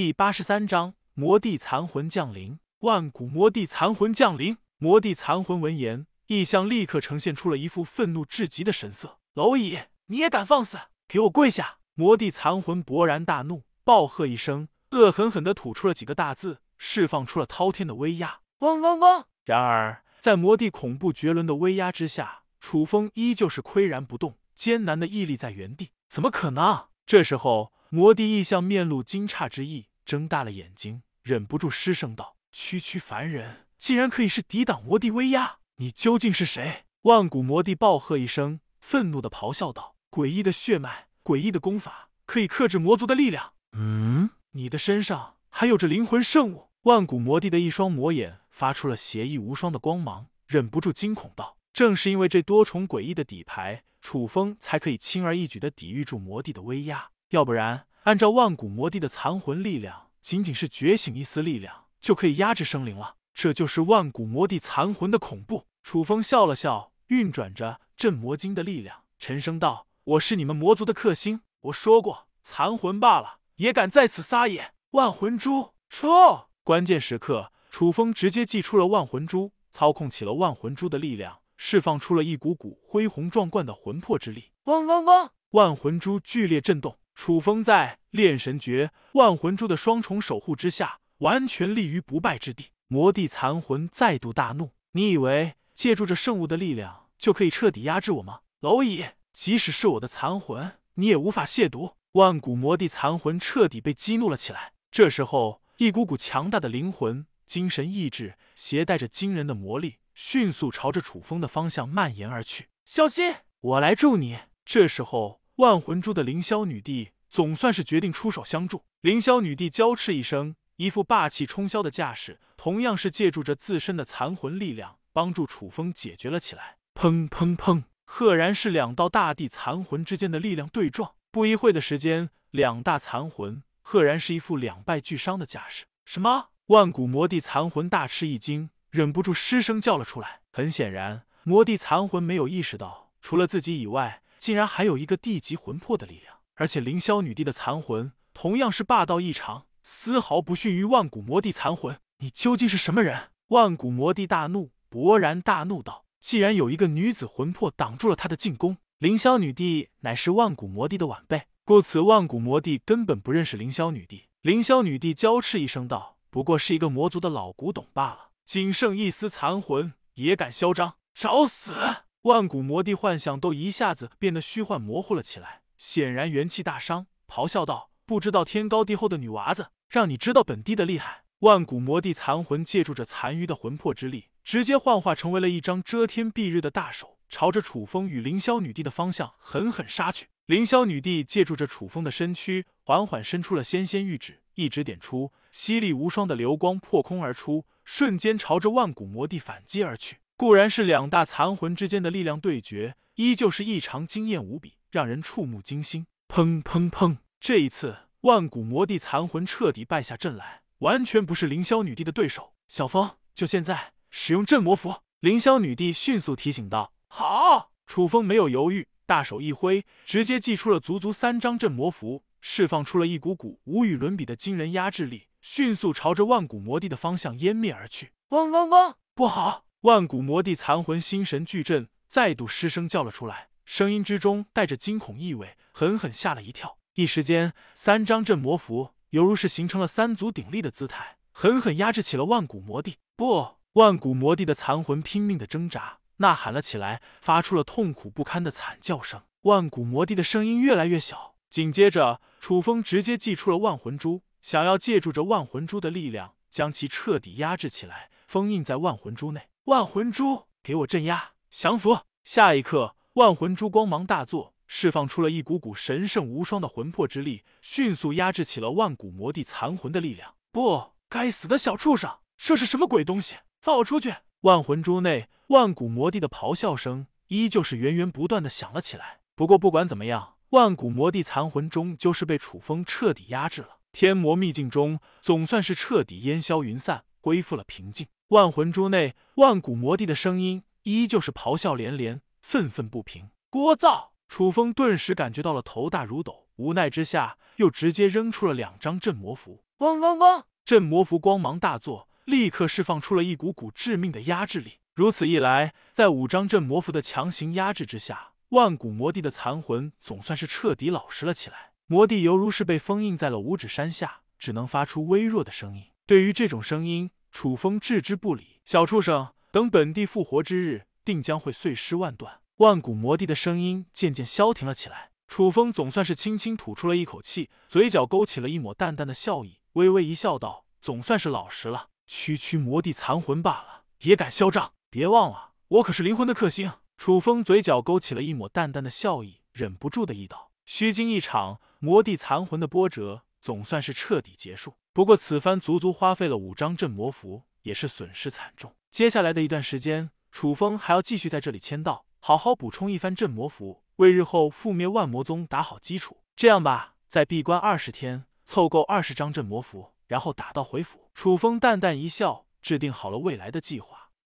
第八十三章魔帝残魂降临。万古魔帝残魂降临。魔帝残魂闻言，异象立刻呈现出了一副愤怒至极的神色。蝼蚁，你也敢放肆？给我跪下！魔帝残魂勃然大怒，暴喝一声，恶狠狠地吐出了几个大字，释放出了滔天的威压。嗡嗡嗡！然而，在魔帝恐怖绝伦的威压之下，楚风依旧是岿然不动，艰难的屹立在原地。怎么可能？这时候，魔帝异象面露惊诧之意。睁大了眼睛，忍不住失声道：“区区凡人，竟然可以是抵挡魔帝威压？你究竟是谁？”万古魔帝暴喝一声，愤怒的咆哮道：“诡异的血脉，诡异的功法，可以克制魔族的力量。嗯，你的身上还有着灵魂圣物。”万古魔帝的一双魔眼发出了邪异无双的光芒，忍不住惊恐道：“正是因为这多重诡异的底牌，楚风才可以轻而易举的抵御住魔帝的威压，要不然……”按照万古魔帝的残魂力量，仅仅是觉醒一丝力量就可以压制生灵了。这就是万古魔帝残魂的恐怖。楚风笑了笑，运转着镇魔经的力量，沉声道：“我是你们魔族的克星，我说过，残魂罢了，也敢在此撒野？万魂珠撤！”关键时刻，楚风直接祭出了万魂珠，操控起了万魂珠的力量，释放出了一股股恢宏壮观的魂魄之力。嗡嗡嗡！万魂珠剧烈震动。楚风在炼神诀、万魂珠的双重守护之下，完全立于不败之地。魔帝残魂再度大怒：“你以为借助这圣物的力量就可以彻底压制我吗？蝼蚁！即使是我的残魂，你也无法亵渎。”万古魔帝残魂彻底被激怒了起来。这时候，一股股强大的灵魂、精神意志，携带着惊人的魔力，迅速朝着楚风的方向蔓延而去。小心，我来助你！这时候。万魂珠的凌霄女帝总算是决定出手相助。凌霄女帝娇斥一声，一副霸气冲霄的架势，同样是借助着自身的残魂力量，帮助楚风解决了起来。砰砰砰！赫然是两道大地残魂之间的力量对撞。不一会的时间，两大残魂赫然是一副两败俱伤的架势。什么？万古魔帝残魂大吃一惊，忍不住失声叫了出来。很显然，魔帝残魂没有意识到，除了自己以外。竟然还有一个地级魂魄的力量，而且凌霄女帝的残魂同样是霸道异常，丝毫不逊于万古魔帝残魂。你究竟是什么人？万古魔帝大怒，勃然大怒道：“既然有一个女子魂魄挡住了他的进攻，凌霄女帝乃是万古魔帝的晚辈，故此万古魔帝根本不认识凌霄女帝。”凌霄女帝娇斥一声道：“不过是一个魔族的老古董罢了，仅剩一丝残魂也敢嚣张，找死！”万古魔帝幻象都一下子变得虚幻模糊了起来，显然元气大伤，咆哮道：“不知道天高地厚的女娃子，让你知道本帝的厉害！”万古魔帝残魂借助着残余的魂魄之力，直接幻化成为了一张遮天蔽日的大手，朝着楚风与凌霄女帝的方向狠狠杀去。凌霄女帝借助着楚风的身躯，缓缓伸出了纤纤玉指，一指点出，犀利无双的流光破空而出，瞬间朝着万古魔帝反击而去。固然是两大残魂之间的力量对决，依旧是异常惊艳无比，让人触目惊心。砰砰砰！这一次，万古魔帝残魂彻底败下阵来，完全不是凌霄女帝的对手。小风，就现在使用镇魔符！凌霄女帝迅速提醒道。好，楚风没有犹豫，大手一挥，直接祭出了足足三张镇魔符，释放出了一股股无与伦比的惊人压制力，迅速朝着万古魔帝的方向湮灭而去。嗡嗡嗡！不好！万古魔帝残魂心神俱震，再度失声叫了出来，声音之中带着惊恐意味，狠狠吓了一跳。一时间，三张镇魔符犹如是形成了三足鼎立的姿态，狠狠压制起了万古魔帝。不，万古魔帝的残魂拼命的挣扎，呐喊了起来，发出了痛苦不堪的惨叫声。万古魔帝的声音越来越小，紧接着，楚风直接祭出了万魂珠，想要借助着万魂珠的力量，将其彻底压制起来，封印在万魂珠内。万魂珠，给我镇压降服！下一刻，万魂珠光芒大作，释放出了一股股神圣无双的魂魄之力，迅速压制起了万古魔帝残魂的力量。不，该死的小畜生，这是什么鬼东西？放我出去！万魂珠内，万古魔帝的咆哮声依旧是源源不断的响了起来。不过，不管怎么样，万古魔帝残魂终究是被楚风彻底压制了。天魔秘境中，总算是彻底烟消云散，恢复了平静。万魂珠内，万古魔帝的声音依旧是咆哮连连，愤愤不平。聒噪！楚风顿时感觉到了头大如斗，无奈之下，又直接扔出了两张镇魔符。嗡嗡嗡！镇魔符光芒大作，立刻释放出了一股股致命的压制力。如此一来，在五张镇魔符的强行压制之下，万古魔帝的残魂总算是彻底老实了起来。魔帝犹如是被封印在了五指山下，只能发出微弱的声音。对于这种声音，楚风置之不理。小畜生，等本帝复活之日，定将会碎尸万段。万古魔帝的声音渐渐消停了起来。楚风总算是轻轻吐出了一口气，嘴角勾起了一抹淡淡的笑意，微微一笑，道：“总算是老实了。区区魔帝残魂罢了，也敢嚣张？别忘了，我可是灵魂的克星。”楚风嘴角勾起了一抹淡淡的笑意，忍不住的一道：“虚惊一场，魔帝残魂的波折总算是彻底结束。不过此番足足花费了五张镇魔符，也是损失惨重。接下来的一段时间，楚风还要继续在这里签到，好好补充一番镇魔符。”为日后覆灭万魔宗打好基础。这样吧，再闭关二十天，凑够二十张镇魔符，然后打道回府。楚风淡淡一笑，制定好了未来的计划。